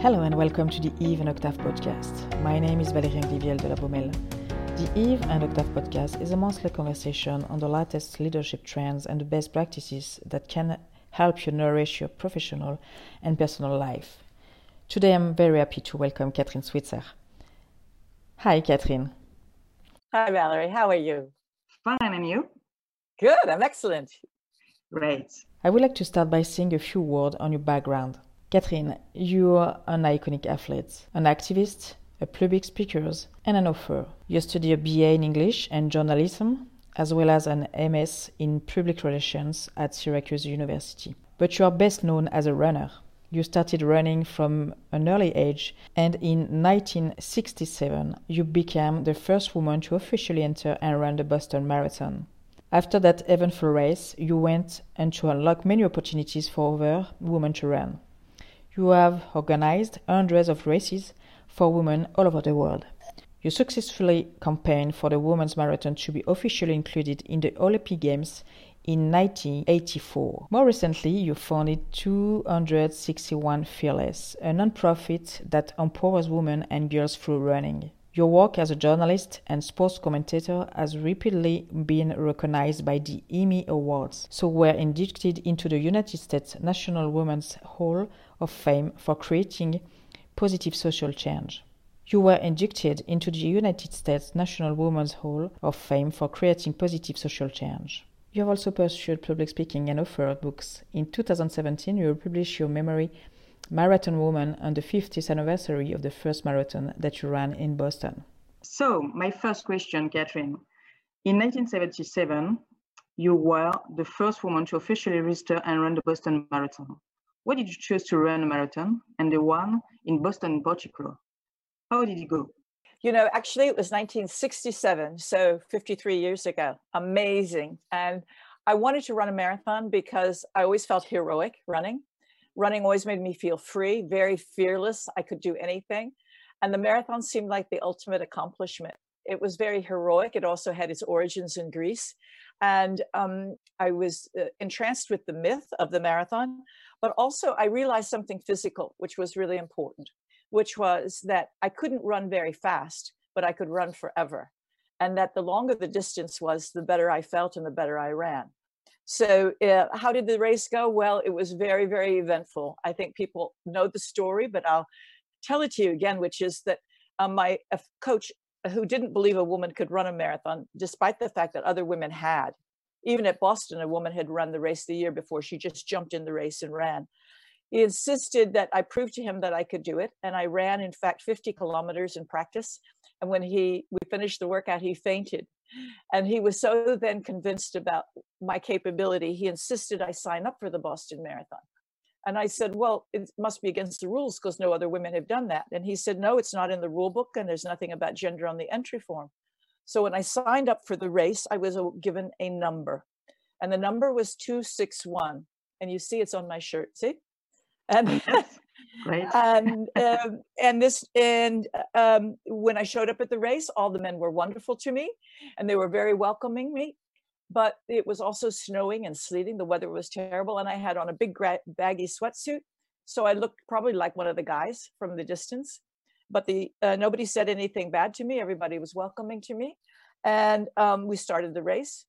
Hello and welcome to the Eve and Octave podcast. My name is Valérie Viviel de la Baumelle. The Eve and Octave podcast is a monthly conversation on the latest leadership trends and the best practices that can help you nourish your professional and personal life. Today I'm very happy to welcome Kathrine Switzer. Hi, Kathrine. Hi, Valerie. How are you? Fine, and you? Good. I'm excellent. Great. I would like to start by saying a few words on your background. Kathrine, you are an iconic athlete, an activist, a public speaker, and an author. You study a BA in English and journalism, as well as an MS in public relations at Syracuse University. But you are best known as a runner. You started running from an early age, and in 1967, you became the first woman to officially enter and run the Boston Marathon. After that eventful race, you went and to unlock many opportunities for other women to run. You have organized hundreds of races for women all over the world. You successfully campaigned for the Women's Marathon to be officially included in the Olympic Games in 1984. More recently, you founded 261 Fearless, a non-profit that empowers women and girls through running. Your work as a journalist and sports commentator has repeatedly been recognized by the Emmy Awards, so were inducted into the United States National Women's Hall of Fame for creating positive social change. You were inducted into the United States National Women's Hall of Fame for creating positive social change. You have also pursued public speaking and authored books. In 2017, you published your memory Marathon Woman on the 50th anniversary of the first marathon that you ran in Boston. So, my first question, Kathrine. In 1977, you were the first woman to officially register and run the Boston Marathon. Why did you choose to run a marathon and the one in Boston in particular? How did it go? You know, actually, it was 1967, so 53 years ago. Amazing. And I wanted to run a marathon because I always felt heroic running running always made me feel free, very fearless. I could do anything. And the marathon seemed like the ultimate accomplishment. It was very heroic. It also had its origins in Greece. And um, I was uh, entranced with the myth of the marathon, but also I realized something physical, which was really important, which was that I couldn't run very fast, but I could run forever. And that the longer the distance was, the better I felt and the better I ran. So, uh, how did the race go? Well, it was very, very eventful. I think people know the story, but I'll tell it to you again, which is that um, my coach, who didn't believe a woman could run a marathon, despite the fact that other women had, even at Boston, a woman had run the race the year before. She just jumped in the race and ran. He insisted that I prove to him that I could do it. And I ran, in fact, 50 kilometers in practice. And when he we finished the workout, he fainted and he was so then convinced about my capability, he insisted I sign up for the Boston Marathon. And I said, Well, it must be against the rules because no other women have done that. And he said, No, it's not in the rule book, and there's nothing about gender on the entry form. So when I signed up for the race, I was uh, given a number, and the number was 261. And you see it's on my shirt, see? And And um, and this and um, when I showed up at the race, all the men were wonderful to me, and they were very welcoming me. But it was also snowing and sleeting. The weather was terrible, and I had on a big baggy sweatsuit, so I looked probably like one of the guys from the distance. But the uh, nobody said anything bad to me. Everybody was welcoming to me, and um, we started the race.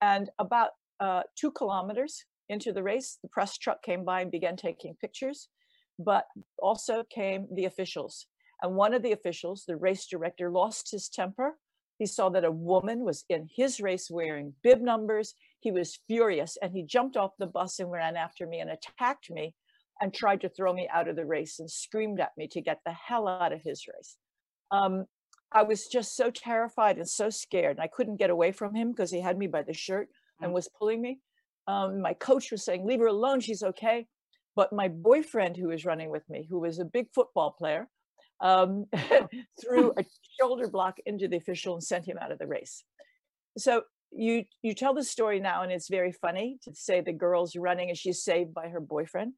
And about uh, two kilometers into the race, the press truck came by and began taking pictures but also came the officials. And one of the officials, the race director, lost his temper. He saw that a woman was in his race wearing bib numbers. He was furious and he jumped off the bus and ran after me and attacked me and tried to throw me out of the race and screamed at me to get the hell out of his race. Um, I was just so terrified and so scared. And I couldn't get away from him because he had me by the shirt and mm. was pulling me. Um, my coach was saying, Leave her alone. She's okay. But my boyfriend, who was running with me, who was a big football player, um, threw a shoulder block into the official and sent him out of the race. So you you tell the story now, and it's very funny to say the girl's running and she's saved by her boyfriend.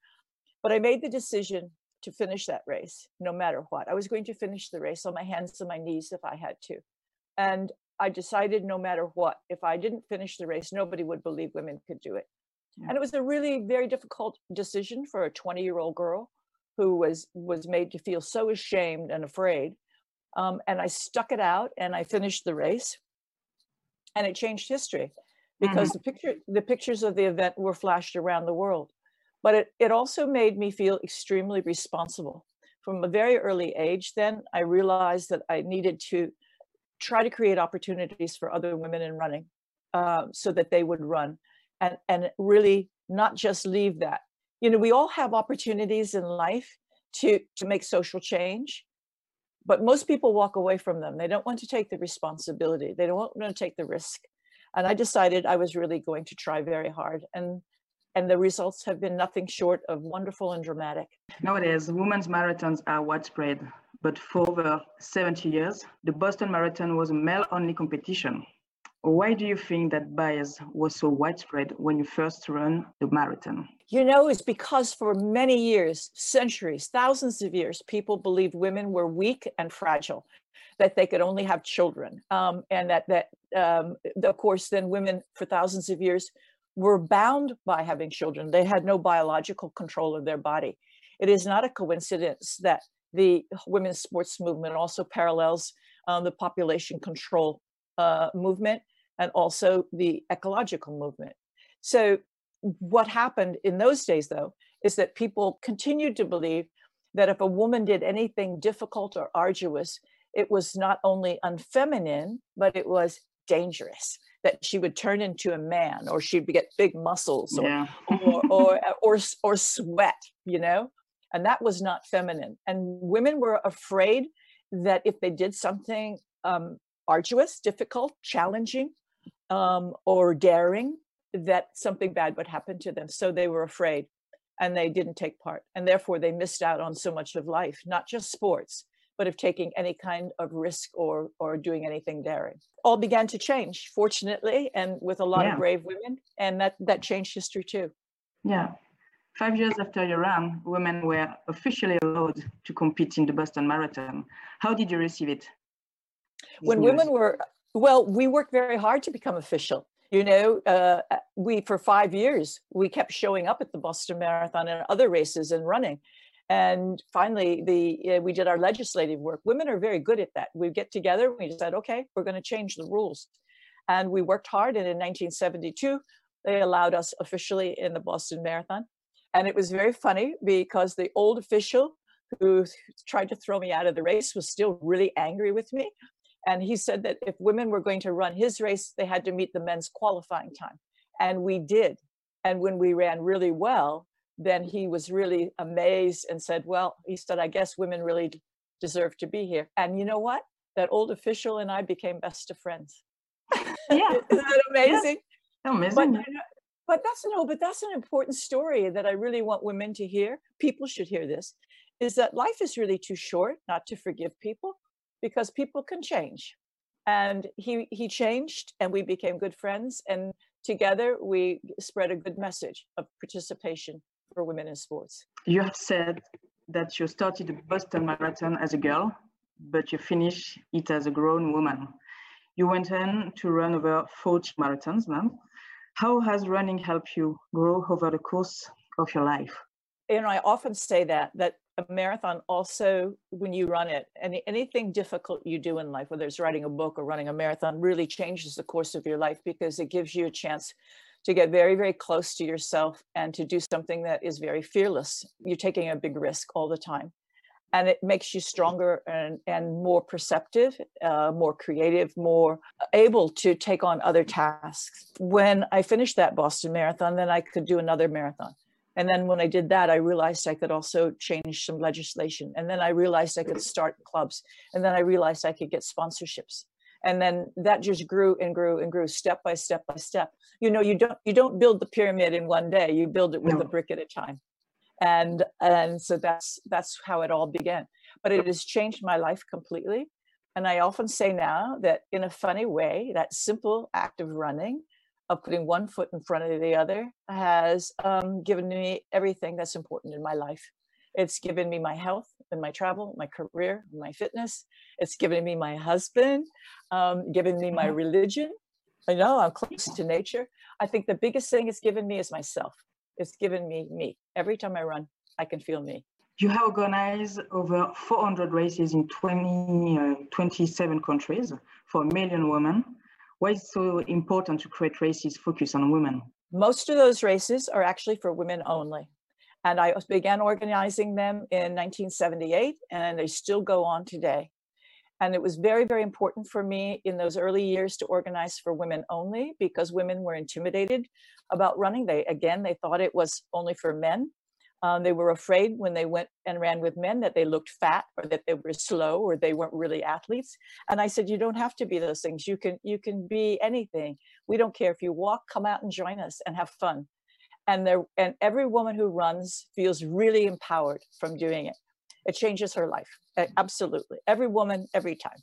But I made the decision to finish that race, no matter what. I was going to finish the race on my hands and my knees if I had to. And I decided no matter what, if I didn't finish the race, nobody would believe women could do it. Yeah. And it was a really very difficult decision for a 20 year old girl who was was made to feel so ashamed and afraid. Um, and I stuck it out and I finished the race. And it changed history because mm-hmm. the picture the pictures of the event were flashed around the world. But it, it also made me feel extremely responsible. From a very early age, then I realized that I needed to try to create opportunities for other women in running uh, so that they would run and, and really not just leave that. You know, we all have opportunities in life to, to make social change, but most people walk away from them. They don't want to take the responsibility, they don't want to take the risk. And I decided I was really going to try very hard. And and the results have been nothing short of wonderful and dramatic. Nowadays, women's marathons are widespread, but for over 70 years, the Boston Marathon was a male only competition. Why do you think that bias was so widespread when you first ran the marathon? You know, it's because for many years, centuries, thousands of years, people believed women were weak and fragile, that they could only have children, um, and that that um, of course then women for thousands of years were bound by having children. They had no biological control of their body. It is not a coincidence that the women's sports movement also parallels um, the population control uh, movement and also the ecological movement. So, what happened in those days, though, is that people continued to believe that if a woman did anything difficult or arduous, it was not only unfeminine, but it was dangerous. That she would turn into a man, or she'd get big muscles, or yeah. or, or, or or sweat, you know, and that was not feminine. And women were afraid that if they did something um, arduous, difficult, challenging, um, or daring, that something bad would happen to them. So they were afraid and they didn't take part. And therefore, they missed out on so much of life, not just sports, but of taking any kind of risk or, or doing anything daring. All began to change, fortunately, and with a lot yeah. of brave women. And that, that changed history too. Yeah. Five years after your run, women were officially allowed to compete in the Boston Marathon. How did you receive it? When women were well we worked very hard to become official you know uh, uh, we for five years we kept showing up at the boston marathon and other races and running. And finally the uh, we did our legislative work. Women are very good at that. We get together we said okay we're going to change the rules. And we worked hard and in 1972 they allowed us officially in the boston marathon. And it was very funny because the old official who tried to throw me out of the race was still really angry with me and he said that if women were going to run his race, they had to meet the men's qualifying time. And we did. And when we ran really well, then he was really amazed and said, Well, he said, I guess women really deserve to be here. And you know what? That old official and I became best of friends. Yeah. Isn't that amazing? Yeah. Amazing. But, but that's no, but that's an important story that I really want women to hear. People should hear this. Is that life is really too short not to forgive people because people can change. And he he changed and we became good friends and together we spread a good message of participation for women in sports. You have said that you started the Boston Marathon as a girl, but you finished it as a grown woman. You went on to run over 40 marathons now. How has running helped you grow over the course of your life? Know, I often say that that a marathon also when you run it any anything difficult you do in life whether it's writing a book or running a marathon really changes the course of your life because it gives you a chance to get very very close to yourself and to do something that is very fearless. You're taking a big risk all the time. And it makes you stronger and, and more perceptive uh, more creative more able to take on other tasks. When i finished that boston marathon then i could do another marathon and then when I did that, I realized I could also change some legislation. And then I realized I could start clubs. And then I realized I could get sponsorships. And then that just grew and grew and grew step by step by step. You know, you don't you don't build the pyramid in one day. You build it with no. a brick at a time. And and so that's that's how it all began. But it has changed my life completely. And I often say now that in a funny way, that simple act of running of putting one foot in front of the other has um, given me everything that's important in my life. It's given me my health and my travel, my career, my fitness. It's given me my husband, um, given me my religion, I know I'm close to nature. I think the biggest thing it's given me is myself. It's given me me. Every time I run, I can feel me. You have organized over 400 races in 20, uh, 27 countries for a million women. Why is it so important to create races focused on women? Most of those races are actually for women only. And I began organizing them in 1978, and they still go on today. And it was very, very important for me in those early years to organize for women only because women were intimidated about running. They, again, they thought it was only for men. Um, they were afraid when they went and ran with men that they looked fat or that they were slow or they weren't really athletes. And I said, you don't have to be those things. You can you can be anything. We don't care if you walk. Come out and join us and have fun. And there and every woman who runs feels really empowered from doing it. It changes her life. Absolutely, every woman, every time.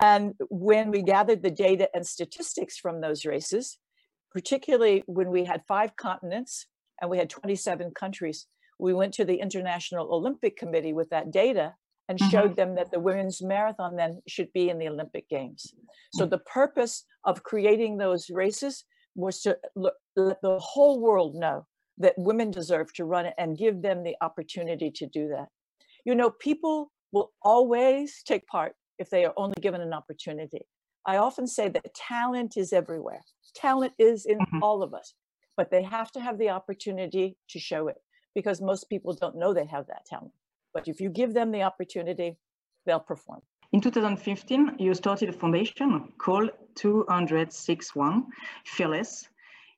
And when we gathered the data and statistics from those races, particularly when we had five continents and we had 27 countries we went to the International Olympic Committee with that data and mm-hmm. showed them that the women's marathon then should be in the Olympic Games. So mm. the purpose of creating those races was to let the whole world know that women deserve to run it and give them the opportunity to do that. You know, people will always take part if they are only given an opportunity. I often say that talent is everywhere. Talent is in mm-hmm. all of us, but they have to have the opportunity to show it because most people don't know they have that talent. But if you give them the opportunity, they'll perform. In 2015, you started a foundation called 261 Fearless.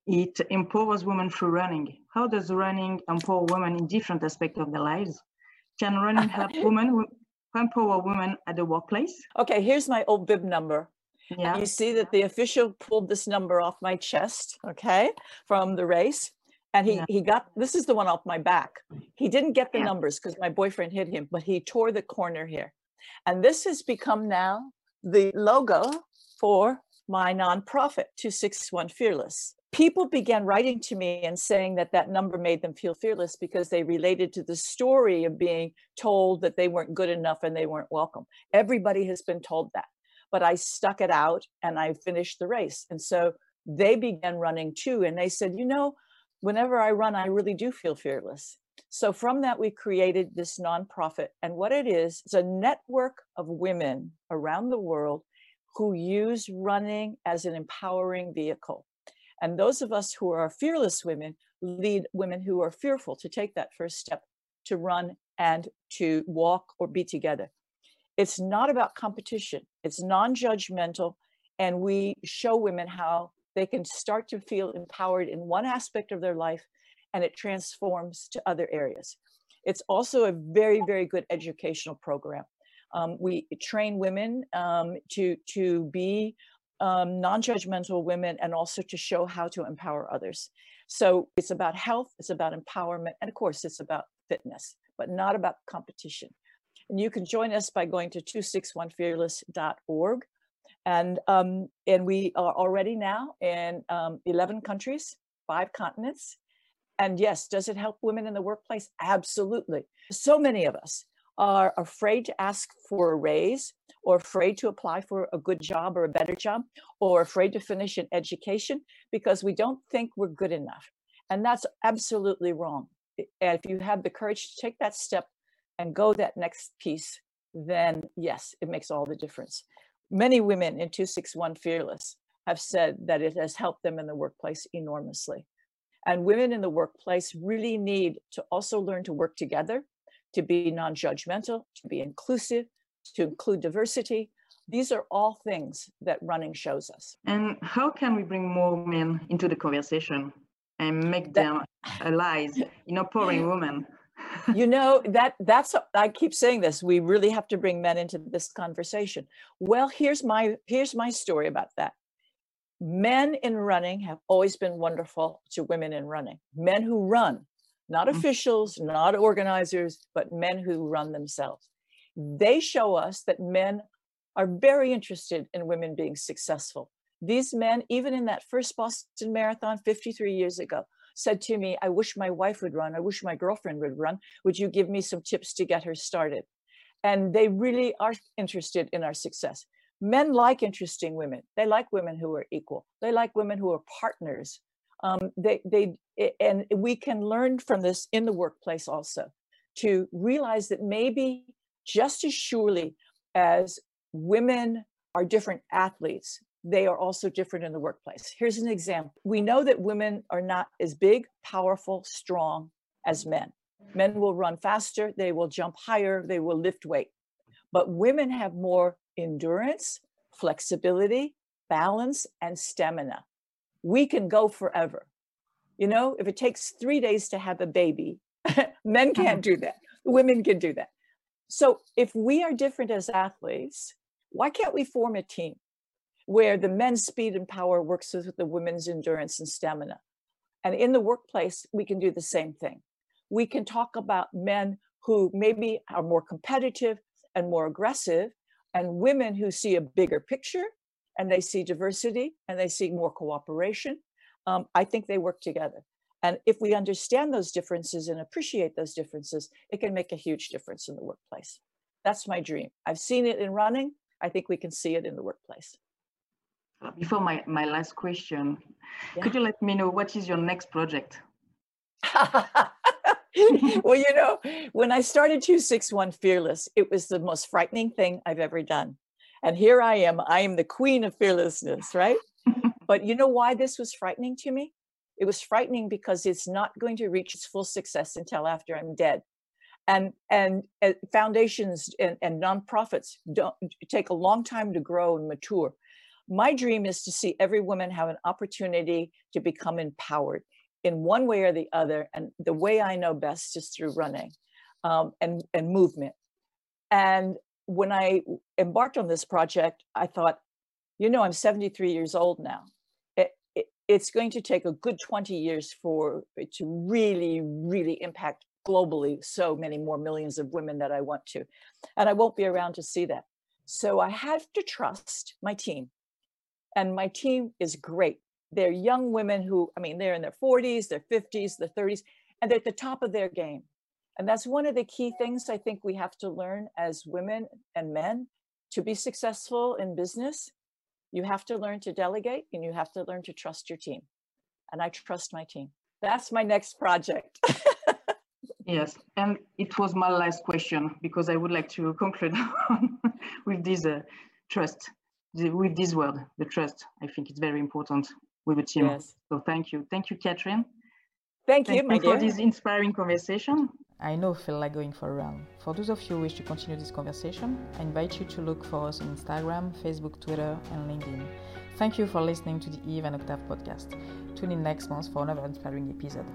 It empowers women through running. How does running empower women in different aspects of their lives? Can running help women empower women at the workplace? Okay, here's my old bib number. Yeah. You see that the official pulled this number off my chest, okay, from the race and he yeah. he got this is the one off my back. He didn't get the yeah. numbers because my boyfriend hit him but he tore the corner here. And this has become now the logo for my nonprofit 261 fearless. People began writing to me and saying that that number made them feel fearless because they related to the story of being told that they weren't good enough and they weren't welcome. Everybody has been told that but i stuck it out and i finished the race. And so they began running too. And they said you know whenever I run, I really do feel fearless. So from that, we created this nonprofit. And what it is, it's a network of women around the world who use running as an empowering vehicle. And those of us who are fearless women lead women who are fearful to take that first step to run and to walk or be together. It's not about competition, it's non judgmental. And we show women how they can start to feel empowered in one aspect of their life and it transforms to other areas. It's also a very, very good educational program. Um, we train women um, to, to be um, non judgmental women and also to show how to empower others. So it's about health, it's about empowerment, and of course, it's about fitness, but not about competition. And you can join us by going to 261fearless.org and um, and we are already now in um, 11 countries five continents and yes does it help women in the workplace? Absolutely. So many of us are afraid to ask for a raise or afraid to apply for a good job or a better job or afraid to finish an education because we don't think we're good enough and that's absolutely wrong. And if you have the courage to take that step and go that next piece then yes it makes all the difference many women in 261 Fearless have said that it has helped them in the workplace enormously. And women in the workplace really need to also learn to work together, to be non judgmental, to be inclusive, to include diversity. These are all things that running shows us. And how can we bring more men into the conversation and make them allies in empowering women? you know that that's i keep saying this we really have to bring men into this conversation. Well here's my here's my story about that. Men in running have always been wonderful to women in running. Men who run not mm-hmm. officials not organizers but men who run themselves. They show us that men are very interested in women being successful. These men even in that first boston marathon 53 years ago said to me, I wish my wife would run. I wish my girlfriend would run. Would you give me some tips to get her started? And they really are interested in our success. Men like interesting women. They like women who are equal. They like women who are partners. Um, they, they, and we can learn from this in the workplace also to realize that maybe just as surely as women are different athletes, they are also different in the workplace. Here's an example. We know that women are not as big, powerful, strong as men. Men will run faster, they will jump higher, they will lift weight. But women have more endurance, flexibility, balance, and stamina. We can go forever. You know, if it takes three days to have a baby, men can't do that. Women can do that. So if we are different as athletes, why can't we form a team where the men's speed and power works with the women's endurance and stamina? And in the workplace, we can do the same thing. We can talk about men who maybe are more competitive and more aggressive, and women who see a bigger picture and they see diversity and they see more cooperation. Um, I think they work together. And if we understand those differences and appreciate those differences, it can make a huge difference in the workplace. That's my dream. I've seen it in running. I think we can see it in the workplace. Before my, my last question, yeah. could you let me know what is your next project? well, you know, when I started 261 Fearless, it was the most frightening thing I've ever done. And here I am. I am the queen of fearlessness, right? but you know why this was frightening to me? It was frightening because it's not going to reach its full success until after I'm dead. And, and uh, foundations and, and nonprofits don't take a long time to grow and mature. My dream is to see every woman have an opportunity to become empowered in one way or the other. And the way I know best is through running um, and, and movement. And when I embarked on this project, I thought, you know, I'm 73 years old now it's going to take a good 20 years for it to really, really impact globally so many more millions of women that I want to. And I won't be around to see that. So I have to trust my team. And my team is great. They're young women who, I mean, they're in their 40s, their 50s, their 30s, and they're at the top of their game. And that's one of the key things I think we have to learn as women and men to be successful in business you have to learn to delegate and you have to learn to trust your team. And I trust my team. That's my next project. yes. And it was my last question because I would like to conclude with this uh, trust, with this word, the trust. I think it's very important with the team. Yes. So thank you. Thank you, Kathrine. Thank, thank you, my dear. for this inspiring conversation. I know feel like going for a run. For those of you who wish to continue this conversation, I invite you to look for us on Instagram, Facebook, Twitter, and LinkedIn. Thank you for listening to the Eve and Octave podcast. Tune in next month for another inspiring episode.